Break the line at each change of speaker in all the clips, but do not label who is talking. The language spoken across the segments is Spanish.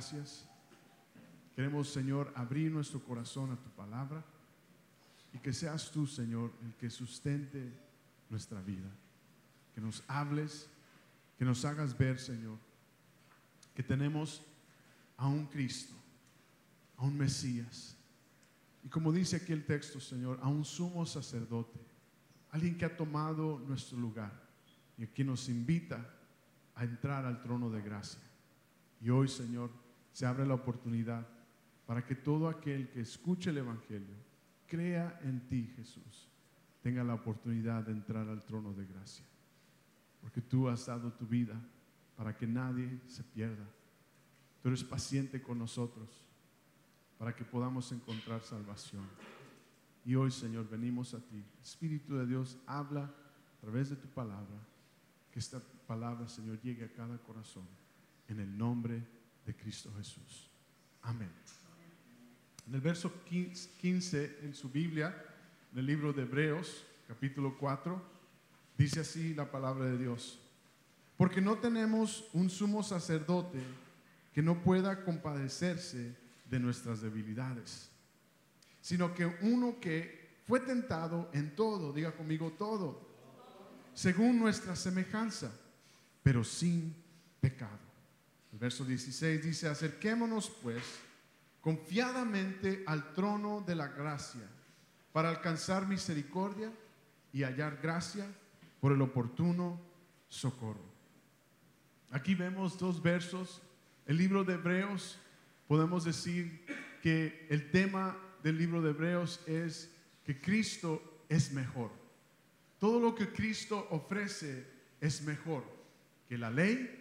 gracias. Queremos, Señor, abrir nuestro corazón a tu palabra y que seas tú, Señor, el que sustente nuestra vida. Que nos hables, que nos hagas ver, Señor, que tenemos a un Cristo, a un Mesías. Y como dice aquí el texto, Señor, a un sumo sacerdote, alguien que ha tomado nuestro lugar y que nos invita a entrar al trono de gracia. Y hoy, Señor, se abre la oportunidad para que todo aquel que escuche el Evangelio, crea en ti, Jesús, tenga la oportunidad de entrar al trono de gracia. Porque tú has dado tu vida para que nadie se pierda. Tú eres paciente con nosotros para que podamos encontrar salvación. Y hoy, Señor, venimos a ti. Espíritu de Dios, habla a través de tu palabra. Que esta palabra, Señor, llegue a cada corazón. En el nombre de Cristo Jesús. Amén. En el verso 15 en su Biblia, en el libro de Hebreos, capítulo 4, dice así la palabra de Dios. Porque no tenemos un sumo sacerdote que no pueda compadecerse de nuestras debilidades, sino que uno que fue tentado en todo, diga conmigo todo, según nuestra semejanza, pero sin pecado. El verso 16 dice, acerquémonos pues confiadamente al trono de la gracia para alcanzar misericordia y hallar gracia por el oportuno socorro. Aquí vemos dos versos. El libro de Hebreos, podemos decir que el tema del libro de Hebreos es que Cristo es mejor. Todo lo que Cristo ofrece es mejor que la ley,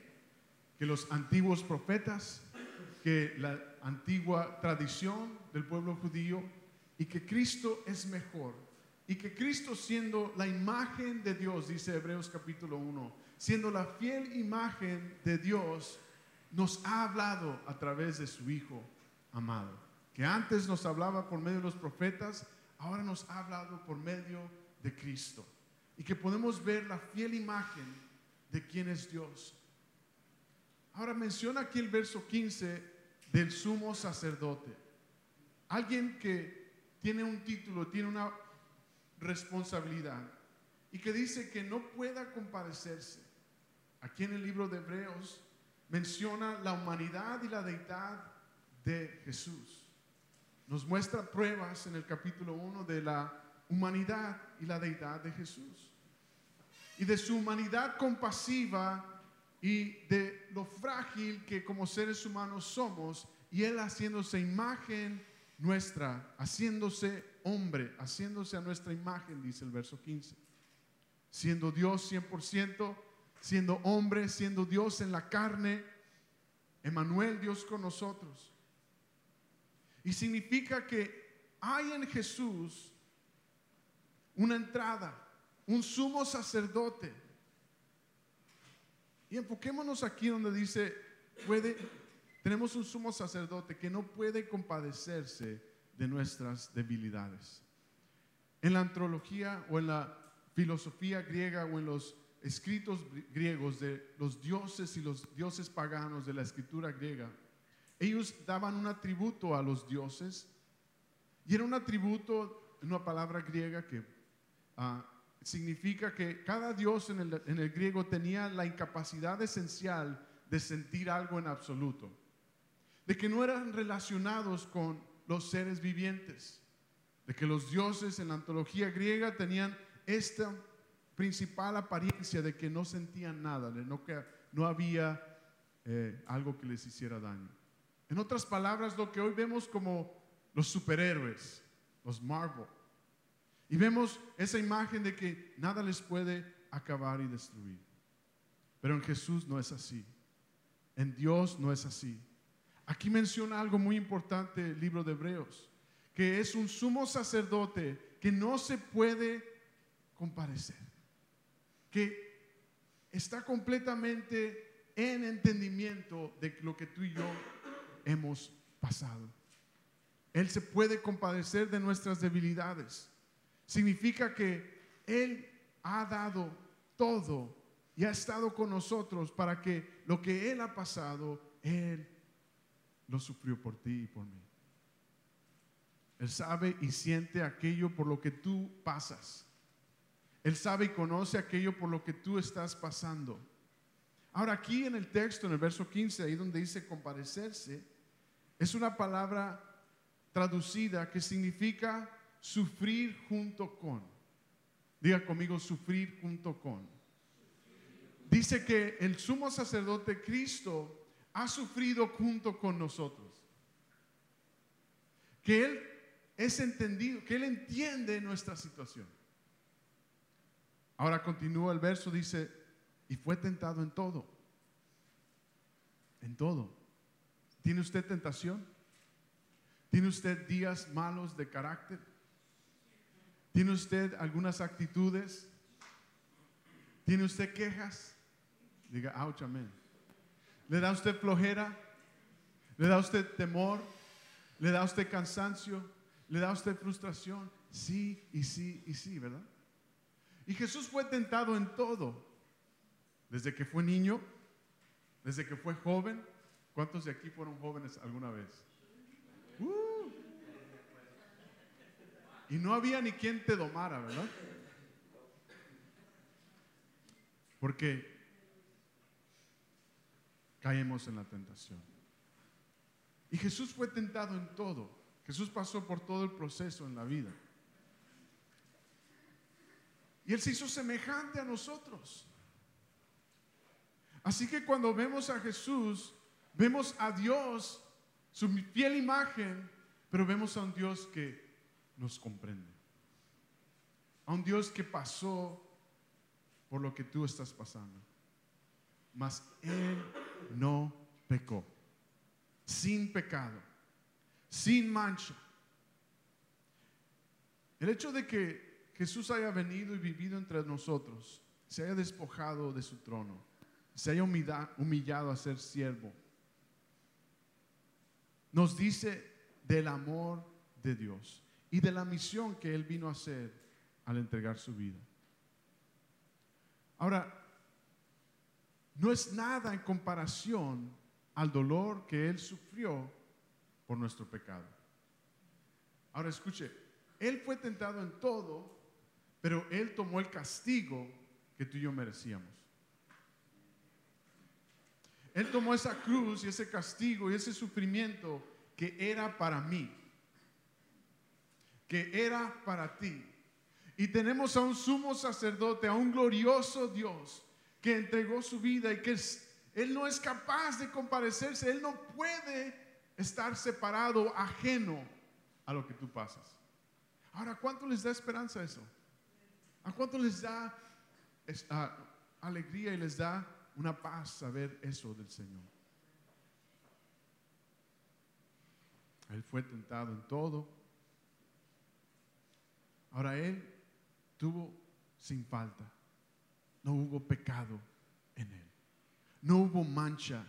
que los antiguos profetas, que la antigua tradición del pueblo judío y que Cristo es mejor. Y que Cristo siendo la imagen de Dios, dice Hebreos capítulo 1, siendo la fiel imagen de Dios, nos ha hablado a través de su Hijo amado. Que antes nos hablaba por medio de los profetas, ahora nos ha hablado por medio de Cristo. Y que podemos ver la fiel imagen de quién es Dios. Ahora menciona aquí el verso 15 del sumo sacerdote. Alguien que tiene un título, tiene una responsabilidad y que dice que no pueda compadecerse. Aquí en el libro de Hebreos menciona la humanidad y la deidad de Jesús. Nos muestra pruebas en el capítulo 1 de la humanidad y la deidad de Jesús. Y de su humanidad compasiva y de lo frágil que como seres humanos somos, y Él haciéndose imagen nuestra, haciéndose hombre, haciéndose a nuestra imagen, dice el verso 15. Siendo Dios 100%, siendo hombre, siendo Dios en la carne, Emanuel, Dios con nosotros. Y significa que hay en Jesús una entrada, un sumo sacerdote y enfoquémonos aquí donde dice, puede, tenemos un sumo sacerdote que no puede compadecerse de nuestras debilidades. En la antropología o en la filosofía griega o en los escritos griegos de los dioses y los dioses paganos de la escritura griega, ellos daban un atributo a los dioses y era un atributo, una palabra griega que uh, significa que cada dios en el, griego tenía la incapacidad esencial de sentir algo en absoluto, de que no eran relacionados con los seres vivientes, de que los dioses en la antología griega tenían esta principal apariencia de que no sentían nada, de no, que no había eh, algo que les hiciera daño. En otras palabras, lo que hoy vemos como los superhéroes, los Marvel, y vemos esa imagen de que nada les puede acabar y destruir. Pero en Jesús no es así. En Dios no es así. Aquí menciona algo muy importante el libro de Hebreos, que es un sumo sacerdote que no se puede comparecer, que está completamente en entendimiento de lo que tú y yo hemos pasado. Él se puede compadecer de nuestras debilidades. Significa que Él ha dado todo y ha estado con nosotros para que lo que Él ha pasado, Él lo sufrió por ti y por mí. Él sabe y siente aquello por lo que tú pasas. Él sabe y conoce aquello por lo que tú estás pasando. Ahora aquí en el texto, en el verso 15, ahí donde dice comparecerse, es una palabra traducida que significa sufrir junto con. Diga conmigo, sufrir junto con. Dice que el sumo sacerdote Cristo ha sufrido junto con nosotros. Que Él es entendido, que Él entiende nuestra situación. Ahora continúa el verso, dice, y fue tentado en todo. En todo. ¿Tiene usted tentación? ¿Tiene usted días malos de carácter? ¿Tiene usted algunas actitudes? ¿Tiene usted quejas? Diga, ouch, amén. ¿Le da usted flojera? ¿Le da usted temor? ¿Le da usted cansancio? ¿Le da usted frustración? Sí, y sí, y sí, ¿verdad? Y Jesús fue tentado en todo. Desde que fue niño, desde que fue joven. ¿Cuántos de aquí fueron jóvenes alguna vez? Uh. Y no había ni quien te domara, ¿verdad? Porque caemos en la tentación. Y Jesús fue tentado en todo. Jesús pasó por todo el proceso en la vida. Y Él se hizo semejante a nosotros. Así que cuando vemos a Jesús, vemos a Dios, su fiel imagen, pero vemos a un Dios que nos comprende. A un Dios que pasó por lo que tú estás pasando. Mas Él no pecó. Sin pecado. Sin mancha. El hecho de que Jesús haya venido y vivido entre nosotros, se haya despojado de su trono, se haya humillado a ser siervo, nos dice del amor de Dios y de la misión que Él vino a hacer al entregar su vida. Ahora, no es nada en comparación al dolor que Él sufrió por nuestro pecado. Ahora escuche, Él fue tentado en todo, pero Él tomó el castigo que tú y yo merecíamos. Él tomó esa cruz y ese castigo y ese sufrimiento que era para mí, que era para ti. Y tenemos a un sumo sacerdote, a un glorioso Dios que entregó su vida y que Él no es capaz de comparecerse, Él no puede estar separado, ajeno a lo que tú pasas. Ahora, ¿cuánto les da esperanza eso? ¿A cuánto les da alegría y les da una paz saber eso del Señor. Él fue tentado en todo. Ahora Él tuvo sin falta. No hubo pecado en Él. No hubo mancha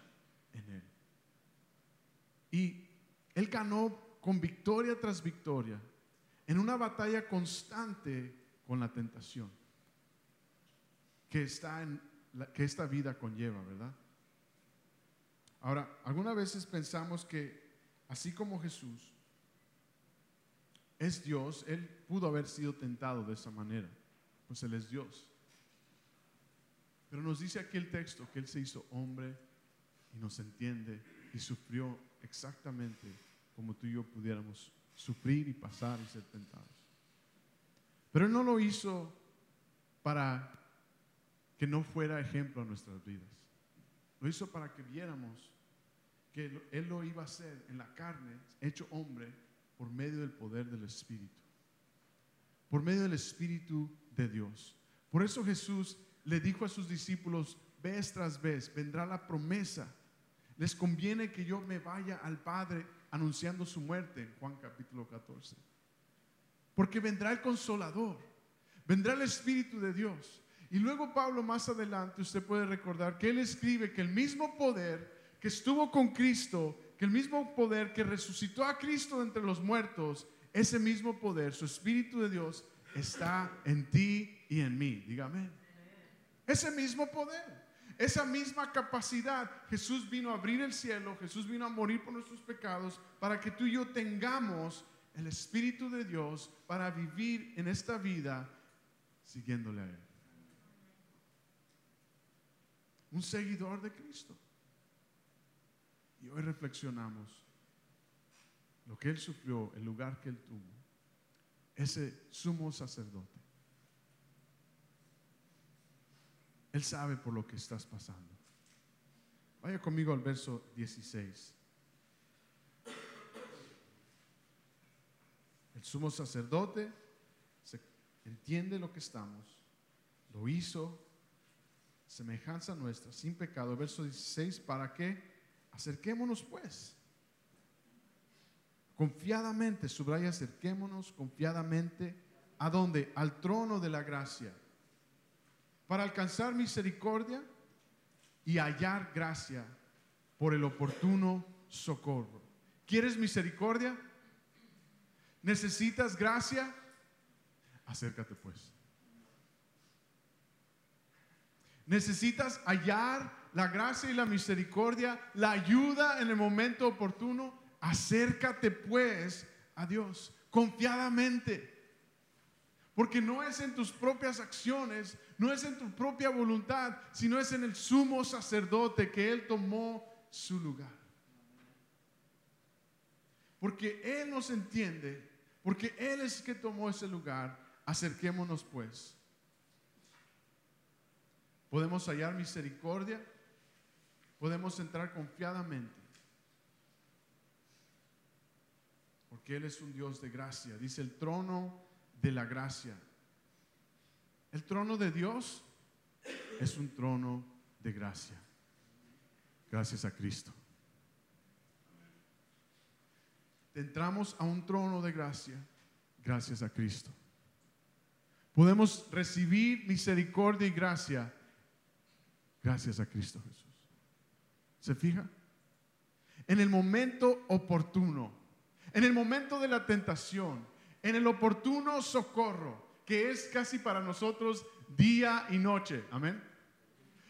en Él. Y Él ganó con victoria tras victoria en una batalla constante con la tentación que está en que esta vida conlleva, ¿verdad? Ahora, algunas veces pensamos que así como Jesús es Dios, Él pudo haber sido tentado de esa manera, pues Él es Dios. Pero nos dice aquí el texto que Él se hizo hombre y nos entiende y sufrió exactamente como tú y yo pudiéramos sufrir y pasar y ser tentados. Pero Él no lo hizo para que no fuera ejemplo a nuestras vidas. Lo hizo para que viéramos que Él lo iba a hacer en la carne, hecho hombre, por medio del poder del Espíritu. Por medio del Espíritu de Dios. Por eso Jesús le dijo a sus discípulos, vez tras vez, vendrá la promesa. Les conviene que yo me vaya al Padre anunciando su muerte, Juan capítulo 14. Porque vendrá el consolador, vendrá el Espíritu de Dios y luego Pablo más adelante, usted puede recordar que él escribe que el mismo poder que estuvo con Cristo, que el mismo poder que resucitó a Cristo entre los muertos, ese mismo poder, su Espíritu de Dios, está en ti y en mí. Dígame. Ese mismo poder. Esa misma capacidad, Jesús vino a abrir el cielo, Jesús vino a morir por nuestros pecados para que tú y yo tengamos el Espíritu de Dios para vivir en esta vida siguiéndole a Él. Un seguidor de Cristo. Y hoy reflexionamos lo que Él sufrió, el lugar que Él tuvo, ese sumo sacerdote. Él sabe por lo que estás pasando. Vaya conmigo al verso 16. El sumo sacerdote se entiende lo que estamos, lo hizo, semejanza nuestra, sin pecado. Verso 16, ¿para qué? Acerquémonos pues. Confiadamente, subraya, acerquémonos confiadamente. ¿A dónde? Al trono de la gracia para alcanzar misericordia y hallar gracia por el oportuno socorro. ¿Quieres misericordia? ¿Necesitas gracia? Acércate pues. ¿Necesitas hallar la gracia y la misericordia, la ayuda en el momento oportuno? Acércate pues a Dios confiadamente. Porque no es en tus propias acciones, no es en tu propia voluntad, sino es en el sumo sacerdote que Él tomó su lugar. Porque Él nos entiende, porque Él es el que tomó ese lugar, acerquémonos pues. Podemos hallar misericordia, podemos entrar confiadamente. Porque Él es un Dios de gracia. Dice el trono de la gracia. El trono de Dios es un trono de gracia. Gracias a Cristo. Entramos a un trono de gracia gracias a Cristo. Podemos recibir misericordia y gracia gracias a Cristo Jesús. ¿Se fija? En el momento oportuno, en el momento de la tentación, en el oportuno socorro, que es casi para nosotros día y noche. Amén.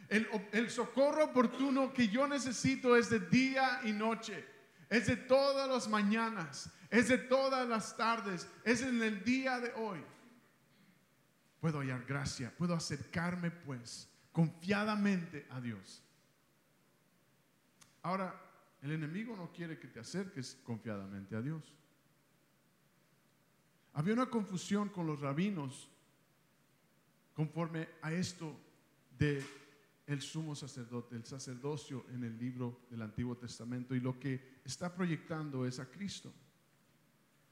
El, socorro oportuno que yo necesito es de día y noche. Es de todas las mañanas. Es de todas las tardes. Es en el día de hoy. Puedo hallar gracia. Puedo acercarme pues confiadamente a Dios. Ahora, el enemigo no quiere que te acerques confiadamente a Dios. Había una confusión con los rabinos conforme a esto de el sumo sacerdote, el sacerdocio en el libro del Antiguo Testamento y lo que está proyectando es a Cristo.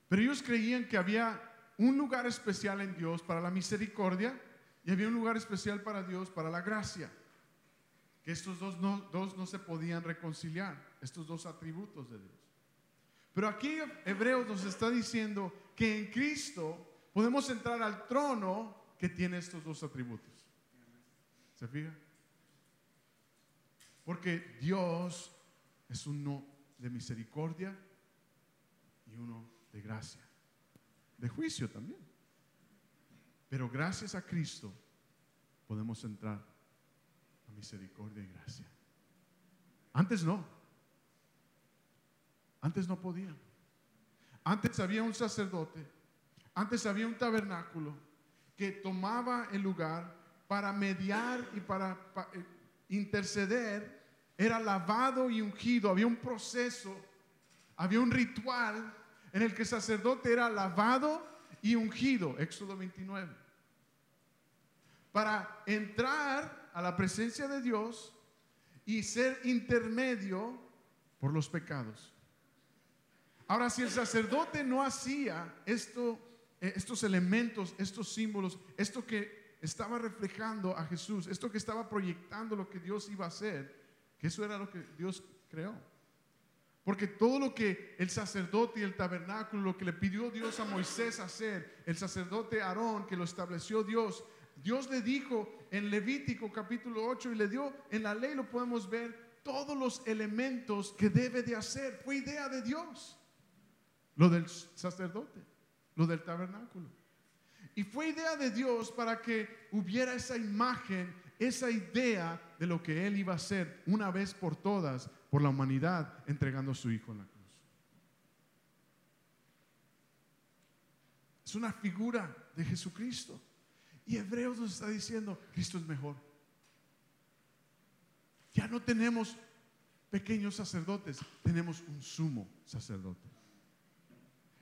Pero ellos creían que había un lugar especial en Dios para la misericordia y había un lugar especial para Dios para la gracia. Estos dos no, dos no se podían reconciliar, estos dos atributos de Dios. Pero aquí Hebreos nos está diciendo que en Cristo podemos entrar al trono que tiene estos dos atributos. ¿Se fija? Porque Dios es uno de misericordia y uno de gracia. De juicio también. Pero gracias a Cristo podemos entrar misericordia y gracia. Antes no. Antes no podían. Antes había un sacerdote, antes había un tabernáculo que tomaba el lugar para mediar y para, eh, interceder. Era lavado y ungido, había un proceso, había un ritual en el que el sacerdote era lavado y ungido, Éxodo 29. Para entrar a la presencia de Dios y ser intermedio por los pecados. Ahora, si el sacerdote no hacía esto, eh, estos elementos, estos símbolos, esto que estaba reflejando a Jesús, esto que estaba proyectando lo que Dios iba a hacer, que eso era lo que Dios creó. Porque todo lo que el sacerdote y el tabernáculo, lo que le pidió Dios a Moisés hacer, el sacerdote Aarón, que lo estableció Dios, Dios le dijo en Levítico capítulo 8 y le dio, en la ley lo podemos ver, todos los elementos que debe de hacer. Fue idea de Dios lo del sacerdote, lo del tabernáculo. Y fue idea de Dios para que hubiera esa imagen, esa idea de lo que Él iba a hacer una vez por todas por la humanidad, entregando a su Hijo en la cruz. Es una figura de Jesucristo. Y Hebreos nos está diciendo, Cristo es mejor. Ya no tenemos pequeños sacerdotes, tenemos un sumo sacerdote.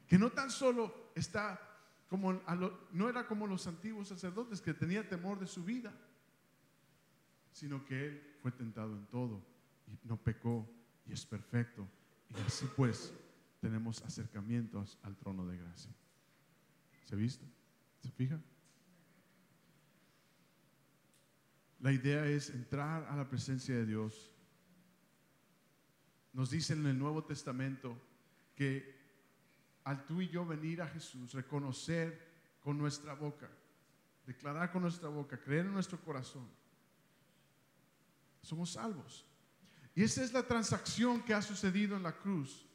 Que no tan solo está como, no era como los antiguos sacerdotes que tenía temor de su vida, sino que él fue tentado en todo y no pecó y es perfecto. Y así pues tenemos acercamientos al trono de gracia. ¿Se viste? ¿Se fija? La idea es entrar a la presencia de Dios. Nos dice en el Nuevo Testamento que al tú y yo venir a Jesús, reconocer con nuestra boca, declarar con nuestra boca, creer en nuestro corazón, somos salvos. Y esa es la transacción que ha sucedido en la cruz,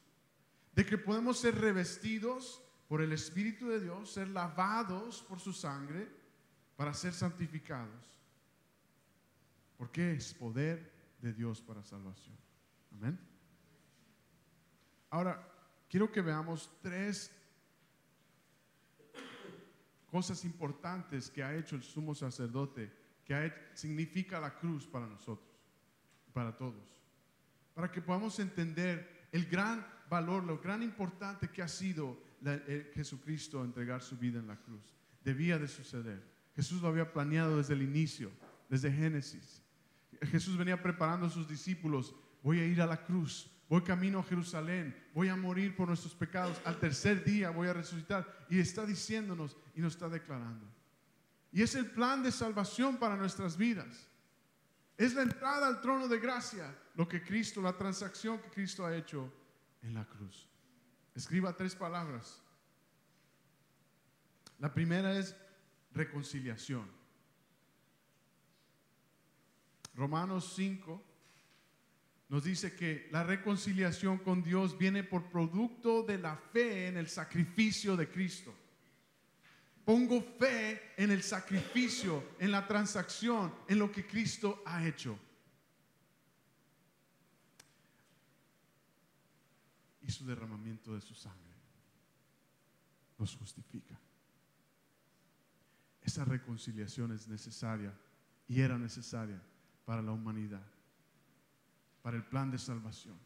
de que podemos ser revestidos por el Espíritu de Dios, ser lavados por su sangre para ser santificados. Porque es poder de Dios para salvación. Amén. Ahora, quiero que veamos tres cosas importantes que ha hecho el sumo sacerdote, que significa la cruz para nosotros, para todos, para que podamos entender el gran valor, lo gran importante que ha sido Jesucristo entregar su vida en la cruz. Debía de suceder. Jesús lo había planeado desde el inicio, desde Génesis. Jesús venía preparando a sus discípulos, voy a ir a la cruz, voy camino a Jerusalén, voy a morir por nuestros pecados, al tercer día voy a resucitar. Y está diciéndonos y nos está declarando. Y es el plan de salvación para nuestras vidas. Es la entrada al trono de gracia, lo que Cristo, la transacción que Cristo ha hecho en la cruz. Escriba tres palabras. La primera es reconciliación. Romanos 5 nos dice que la reconciliación con Dios viene por producto de la fe en el sacrificio de Cristo. Pongo fe en el sacrificio, en la transacción, en lo que Cristo ha hecho. Y su derramamiento de su sangre nos justifica. Esa reconciliación es necesaria y era necesaria para la humanidad, para el plan de salvación.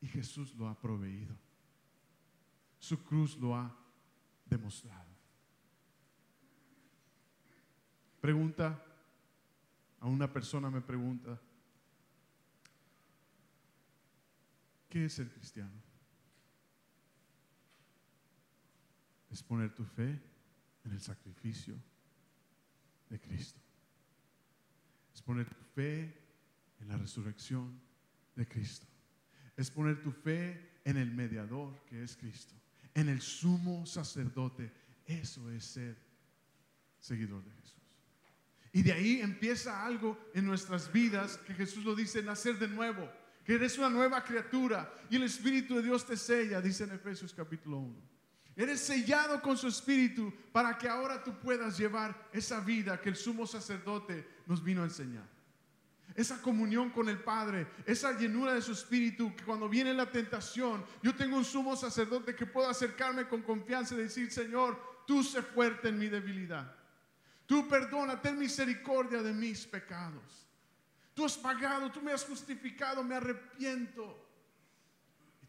Y Jesús lo ha proveído. Su cruz lo ha demostrado. Pregunta, a una persona me pregunta, ¿qué es el cristiano? Es poner tu fe en el sacrificio de Cristo es poner tu fe en la resurrección de Cristo. Es poner tu fe en el mediador que es Cristo, en el sumo sacerdote. Eso es ser seguidor de Jesús. Y de ahí empieza algo en nuestras vidas que Jesús lo dice, nacer de nuevo, que eres una nueva criatura y el Espíritu de Dios te sella, dice en Efesios capítulo 1. Eres sellado con su espíritu para que ahora tú puedas llevar esa vida que el sumo sacerdote nos vino a enseñar. Esa comunión con el Padre, esa llenura de su espíritu, que cuando viene la tentación, yo tengo un sumo sacerdote que puedo acercarme con confianza y decir, Señor, tú sé fuerte en mi debilidad. Tú perdona, ten misericordia de mis pecados. Tú has pagado, tú me has justificado, me arrepiento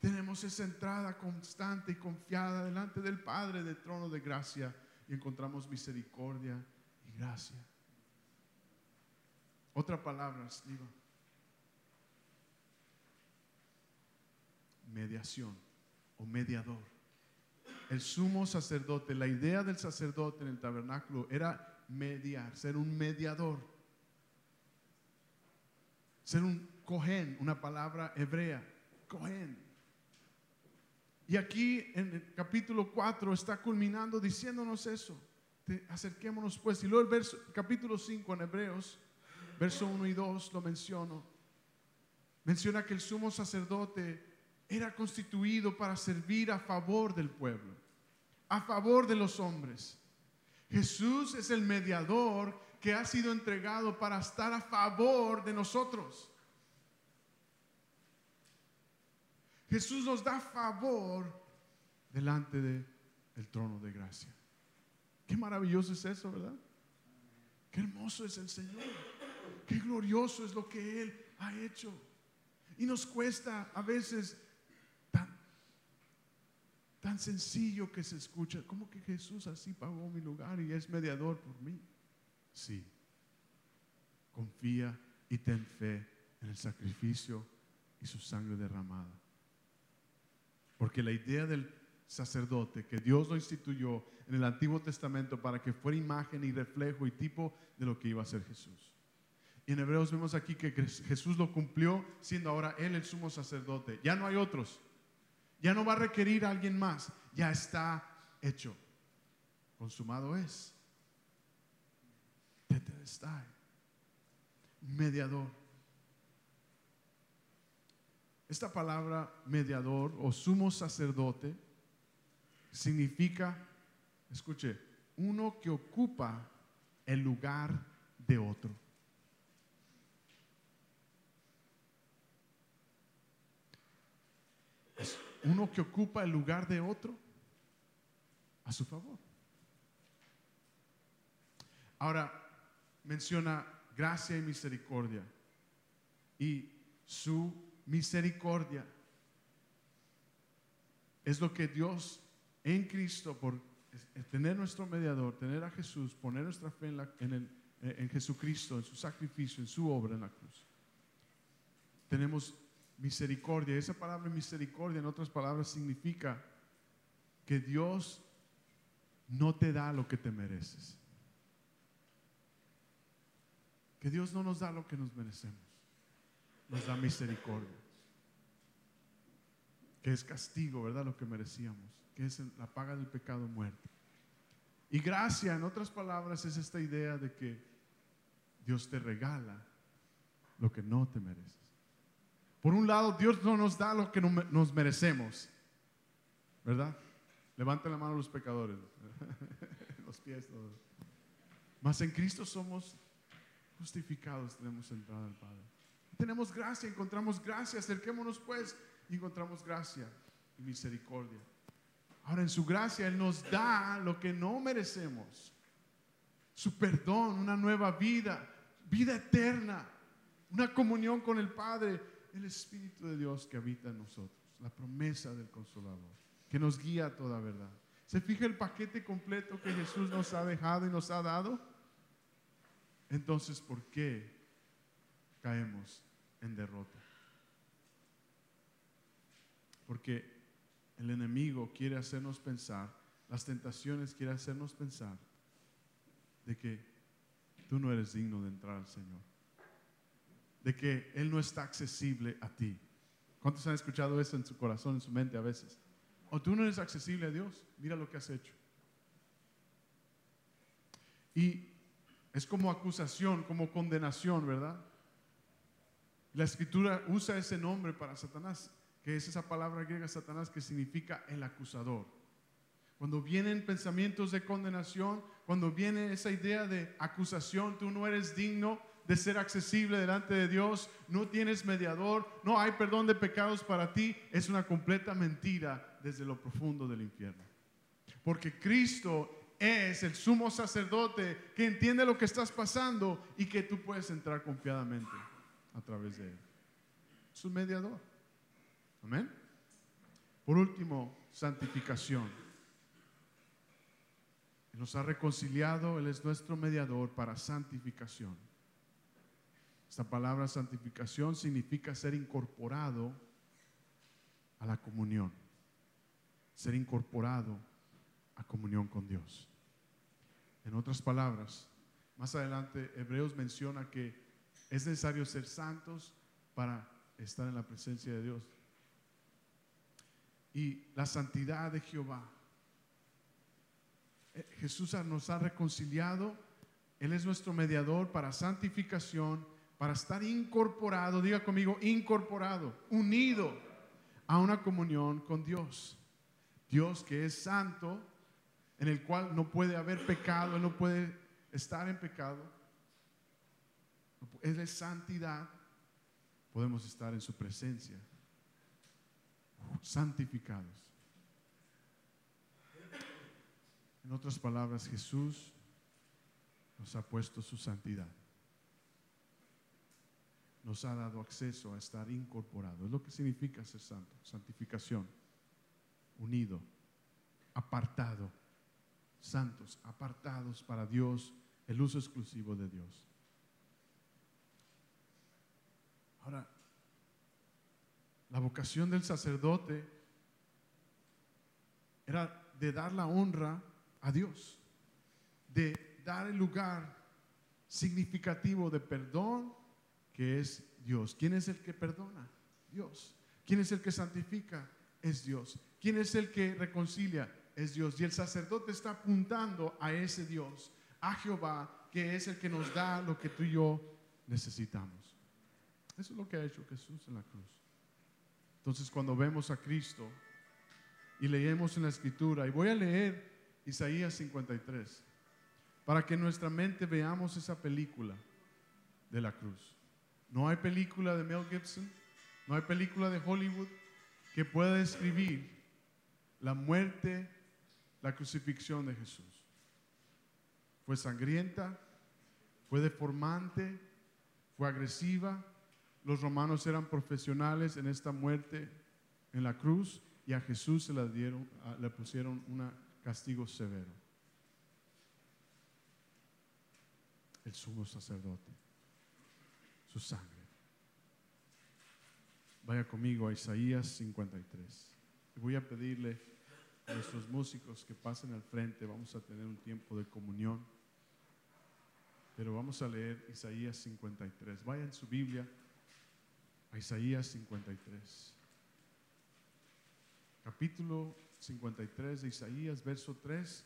tenemos esa entrada constante y confiada delante del Padre del trono de gracia y encontramos misericordia y gracia. Otra palabra, escriba. Mediación o mediador. El sumo sacerdote, la idea del sacerdote en el tabernáculo era mediar, ser un mediador. Ser un cohen, una palabra hebrea, cohen y aquí en el capítulo 4 está culminando diciéndonos eso. acerquémonos pues. Y luego el verso, capítulo 5 en Hebreos, verso 1 y 2 lo menciono. Menciona que el sumo sacerdote era constituido para servir a favor del pueblo, a favor de los hombres. Jesús es el mediador que ha sido entregado para estar a favor de nosotros. Jesús nos da favor delante del trono de gracia. Qué maravilloso es eso, ¿verdad? Qué hermoso es el Señor. Qué glorioso es lo que Él ha hecho. Y nos cuesta a veces tan, tan sencillo que se escucha. ¿Cómo que Jesús así pagó mi lugar y es mediador por mí? Sí. Confía y ten fe en el sacrificio y su sangre derramada. Porque la idea del sacerdote que Dios lo instituyó en el Antiguo Testamento para que fuera imagen y reflejo y tipo de lo que iba a ser Jesús. Y en Hebreos vemos aquí que Jesús lo cumplió siendo ahora Él el sumo sacerdote. Ya no hay otros. Ya no va a requerir a alguien más. Ya está hecho. Consumado es. está Mediador. Esta palabra mediador o sumo sacerdote significa, escuche, uno que ocupa el lugar de otro. Uno que ocupa el lugar de otro a su favor. Ahora menciona gracia y misericordia. Y su misericordia es lo que Dios en Cristo, por tener nuestro mediador, tener a Jesús, poner nuestra fe en, en Jesucristo, en su sacrificio, en su obra en la cruz. Tenemos misericordia. Esa palabra misericordia, en otras palabras, significa que Dios no te da lo que te mereces. Que Dios no nos da lo que nos merecemos. Nos da misericordia. Que es castigo, ¿verdad? Lo que merecíamos que es la paga del pecado muerte. Y gracia, en otras palabras, es esta idea de que Dios te regala lo que no te mereces. Por un lado, Dios no nos da lo que nos merecemos, ¿verdad? Levanten la mano los pecadores, los pies todos. Mas en Cristo somos justificados, tenemos entrada al Padre. Tenemos gracia, encontramos gracia, acerquémonos pues y encontramos gracia y misericordia. Ahora en su gracia Él nos da lo que no merecemos. Su perdón, una nueva vida, vida eterna, una comunión con el Padre, el Espíritu de Dios que habita en nosotros, la promesa del Consolador, que nos guía a toda verdad. ¿Se fija el paquete completo que Jesús nos ha dejado y nos ha dado? Entonces, ¿por qué caemos en derrota? Porque el enemigo quiere hacernos pensar, las tentaciones quiere hacernos pensar de que tú no eres digno de entrar al Señor, de que Él no está accesible a ti. ¿Cuántos han escuchado eso en su corazón, en su mente a veces? O tú no eres accesible a Dios, mira lo que has hecho. Y es como acusación, como condenación, ¿verdad? La escritura usa ese nombre para Satanás que es esa palabra griega Satanás que significa el acusador. Cuando vienen pensamientos de condenación, cuando viene esa idea de acusación, tú no eres digno de ser accesible delante de Dios, no tienes mediador, no hay perdón de pecados para ti, es una completa mentira desde lo profundo del infierno. Porque Cristo es el sumo sacerdote que entiende lo que estás pasando y que tú puedes entrar confiadamente a través de él. Es un mediador. Amén. Por último, santificación. Nos ha reconciliado, Él es nuestro mediador para santificación. Esta palabra santificación significa ser incorporado a la comunión, ser incorporado a comunión con Dios. En otras palabras, más adelante Hebreos menciona que es necesario ser santos para estar en la presencia de Dios y la santidad de Jehová. Eh, Jesús nos ha reconciliado, Él es nuestro mediador para santificación, para estar incorporado, diga conmigo, incorporado, unido a una comunión con Dios. Dios que es santo, en el cual no puede haber pecado, Él no puede estar en pecado, Es santidad, podemos estar en su presencia, santificados. En otras palabras, Jesús nos ha puesto su santidad. Nos ha dado acceso a estar incorporado. Es lo que significa ser santo, santificación, unido, apartado, santos, apartados para Dios, el uso exclusivo de Dios. Ahora, la vocación del sacerdote era de dar la honra a Dios, de dar el lugar significativo de perdón que es Dios. ¿Quién es el que perdona? Dios. ¿Quién es el que santifica? Es Dios. ¿Quién es el que reconcilia? Es Dios. Y el sacerdote está apuntando a ese Dios, a Jehová, que es el que nos da lo que tú y yo necesitamos. Eso es lo que ha hecho Jesús en la cruz. Entonces cuando vemos a Cristo y leemos en la escritura, y voy a leer Isaías 53, para que en nuestra mente veamos esa película de la cruz. No hay película de Mel Gibson, no hay película de Hollywood que pueda describir la muerte, la crucifixión de Jesús. Fue sangrienta, fue deformante, fue agresiva. Los romanos eran profesionales en esta muerte en la cruz y a Jesús se la dieron, le pusieron un castigo severo. El sumo sacerdote, su sangre. Vaya conmigo a Isaías 53. Voy a pedirle a nuestros músicos que pasen al frente. Vamos a tener un tiempo de comunión. Pero vamos a leer Isaías 53. Vaya en su Biblia a Isaías 53. Capítulo 53 de Isaías, verso 3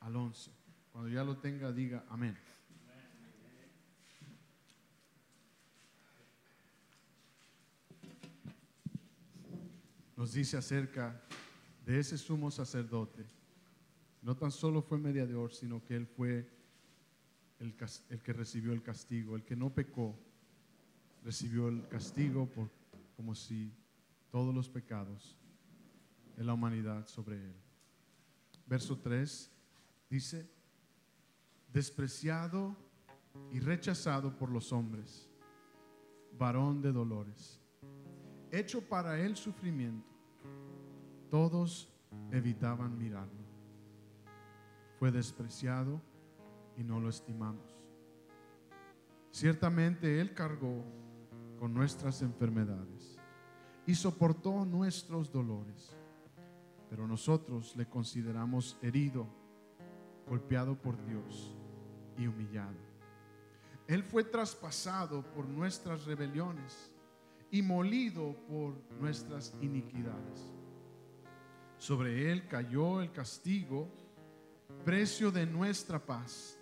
al 11. Cuando ya lo tenga, diga amén. Nos dice acerca de ese sumo sacerdote. No tan solo fue mediador, sino que él fue el, el que recibió el castigo, el que no pecó, recibió el castigo por, como si todos los pecados de la humanidad sobre él. Verso 3 dice, despreciado y rechazado por los hombres, varón de dolores, hecho para él sufrimiento, todos evitaban mirarlo. Fue despreciado y no lo estimamos. Ciertamente Él cargó con nuestras enfermedades y soportó nuestros dolores, pero nosotros le consideramos herido, golpeado por Dios y humillado. Él fue traspasado por nuestras rebeliones y molido por nuestras iniquidades. Sobre Él cayó el castigo, precio de nuestra paz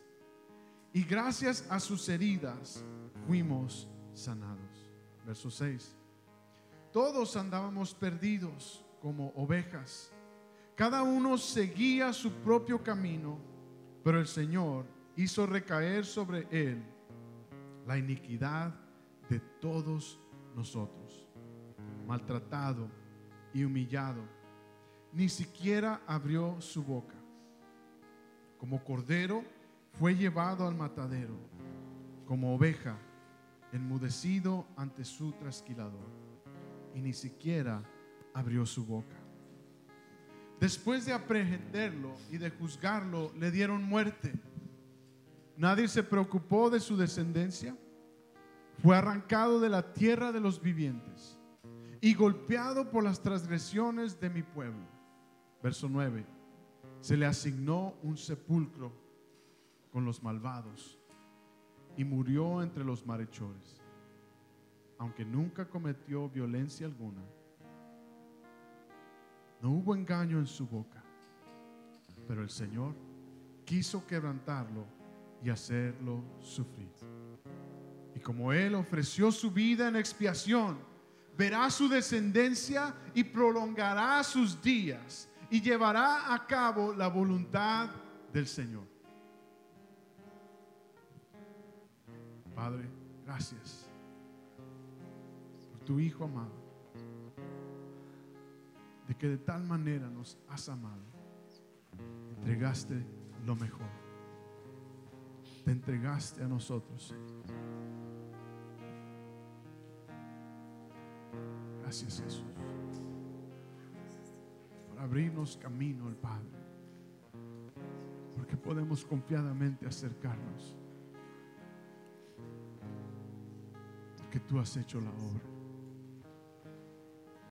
y gracias a sus heridas fuimos sanados. Verso 6. Todos andábamos perdidos como ovejas. Cada uno seguía su propio camino, pero el Señor hizo recaer sobre él la iniquidad de todos nosotros. Maltratado y humillado, ni siquiera abrió su boca. Como cordero, fue llevado al matadero como oveja, enmudecido ante su trasquilador, y ni siquiera abrió su boca. Después de aprehenderlo y de juzgarlo, le dieron muerte. Nadie se preocupó de su descendencia. Fue arrancado de la tierra de los vivientes y golpeado por las transgresiones de mi pueblo. Verso 9. Se le asignó un sepulcro con los malvados y murió entre los malhechores, aunque nunca cometió violencia alguna. No hubo engaño en su boca, pero el Señor quiso quebrantarlo y hacerlo sufrir. Y como Él ofreció su vida en expiación, verá su descendencia y prolongará sus días y llevará a cabo la voluntad del Señor. Padre, Gracias por tu Hijo amado, de que de tal manera nos has amado, entregaste lo mejor, te entregaste a nosotros. Gracias Jesús por abrirnos camino al Padre, porque podemos confiadamente acercarnos, porque tú has hecho la obra.